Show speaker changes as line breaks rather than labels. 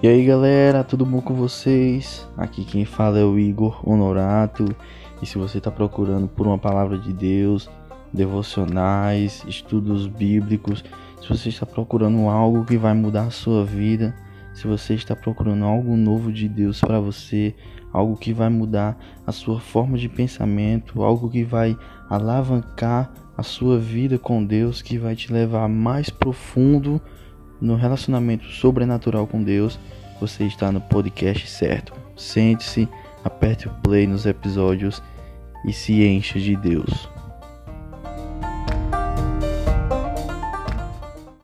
E aí galera, tudo bom com vocês? Aqui quem fala é o Igor Honorato. E se você está procurando por uma palavra de Deus, devocionais, estudos bíblicos, se você está procurando algo que vai mudar a sua vida, se você está procurando algo novo de Deus para você, algo que vai mudar a sua forma de pensamento, algo que vai alavancar a sua vida com Deus, que vai te levar mais profundo no relacionamento sobrenatural com Deus, você está no podcast certo. Sente-se, aperte o play nos episódios e se encha de Deus.